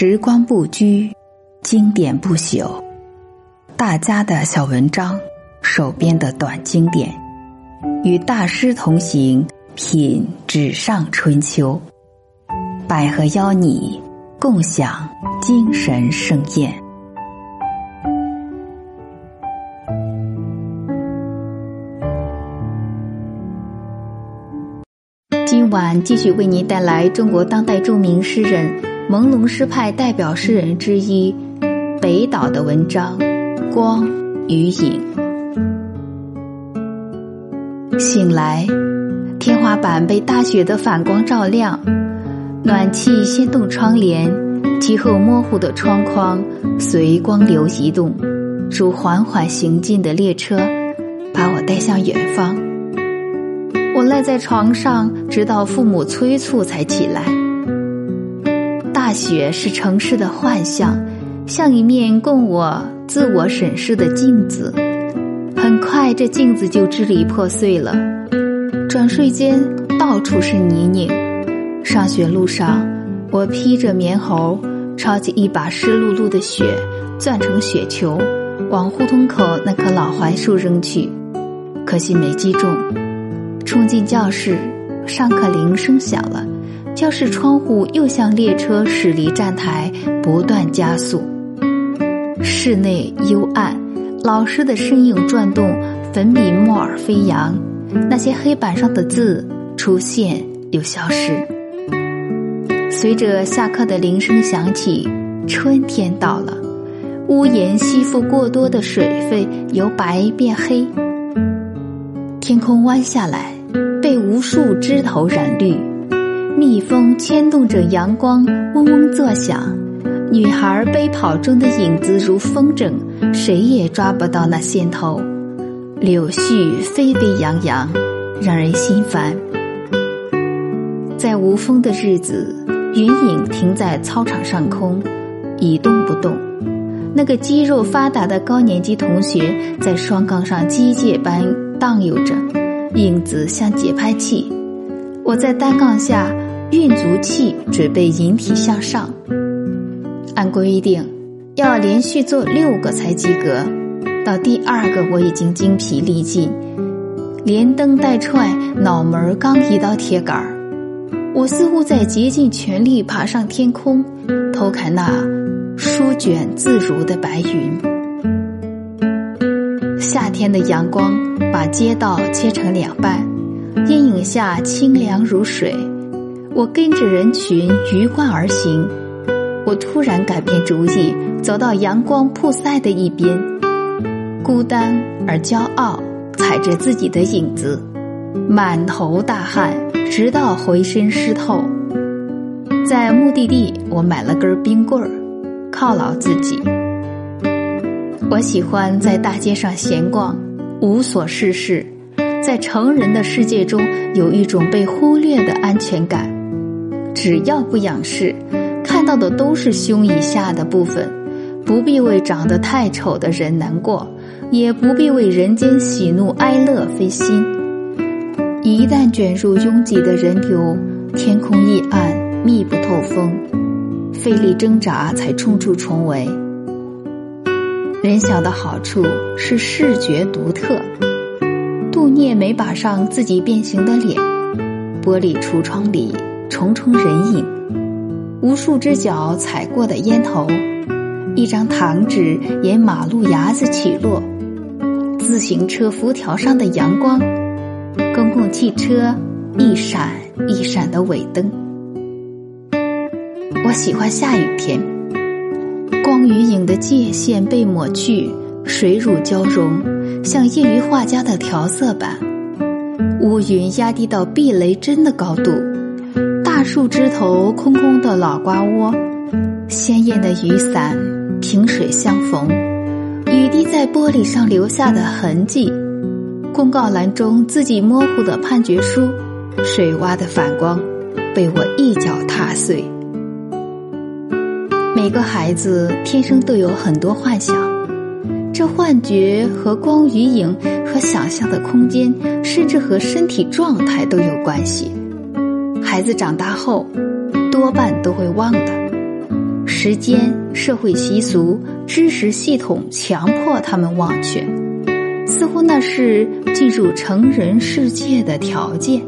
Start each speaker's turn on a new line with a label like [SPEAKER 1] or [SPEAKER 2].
[SPEAKER 1] 时光不居，经典不朽。大家的小文章，手边的短经典，与大师同行，品纸上春秋。百合邀你共享精神盛宴。今晚继续为您带来中国当代著名诗人。朦胧诗派代表诗人之一，北岛的文章《光与影》。醒来，天花板被大雪的反光照亮，暖气掀动窗帘，其后模糊的窗框随光流移动，如缓缓行进的列车，把我带向远方。我赖在床上，直到父母催促才起来。大雪是城市的幻象，像一面供我自我审视的镜子。很快，这镜子就支离破碎了。转瞬间，到处是泥泞。上学路上，我披着棉猴，抄起一把湿漉漉的雪，攥成雪球，往胡同口那棵老槐树扔去。可惜没击中。冲进教室，上课铃声响了。教室窗户又像列车驶离站台，不断加速。室内幽暗，老师的身影转动，粉笔墨儿飞扬，那些黑板上的字出现又消失。随着下课的铃声响起，春天到了，屋檐吸附过多的水分，由白变黑。天空弯下来，被无数枝头染绿。蜜蜂牵动着阳光，嗡嗡作响。女孩背跑中的影子如风筝，谁也抓不到那线头。柳絮飞飞扬扬，让人心烦。在无风的日子，云影停在操场上空，一动不动。那个肌肉发达的高年级同学在双杠上机械般荡悠着，影子像节拍器。我在单杠下。运足气，准备引体向上。按规定，要连续做六个才及格。到第二个，我已经精疲力尽，连蹬带踹，脑门刚移到铁杆儿。我似乎在竭尽全力爬上天空，偷看那舒卷自如的白云。夏天的阳光把街道切成两半，阴影下清凉如水。我跟着人群鱼贯而行，我突然改变主意，走到阳光曝晒的一边，孤单而骄傲，踩着自己的影子，满头大汗，直到浑身湿透。在目的地，我买了根冰棍儿，犒劳自己。我喜欢在大街上闲逛，无所事事，在成人的世界中有一种被忽略的安全感。只要不仰视，看到的都是胸以下的部分，不必为长得太丑的人难过，也不必为人间喜怒哀乐费心。一旦卷入拥挤的人流，天空一暗，密不透风，费力挣扎才冲出重围。人小的好处是视觉独特，杜聂没把上自己变形的脸，玻璃橱窗里。重重人影，无数只脚踩过的烟头，一张糖纸沿马路牙子起落，自行车辐条上的阳光，公共汽车一闪一闪的尾灯。我喜欢下雨天，光与影的界限被抹去，水乳交融，像业余画家的调色板。乌云压低到避雷针的高度。大树枝头空空的老瓜窝，鲜艳的雨伞，萍水相逢，雨滴在玻璃上留下的痕迹，公告栏中自己模糊的判决书，水洼的反光，被我一脚踏碎。每个孩子天生都有很多幻想，这幻觉和光与影，和想象的空间，甚至和身体状态都有关系。孩子长大后，多半都会忘的。时间、社会习俗、知识系统强迫他们忘却，似乎那是进入成人世界的条件。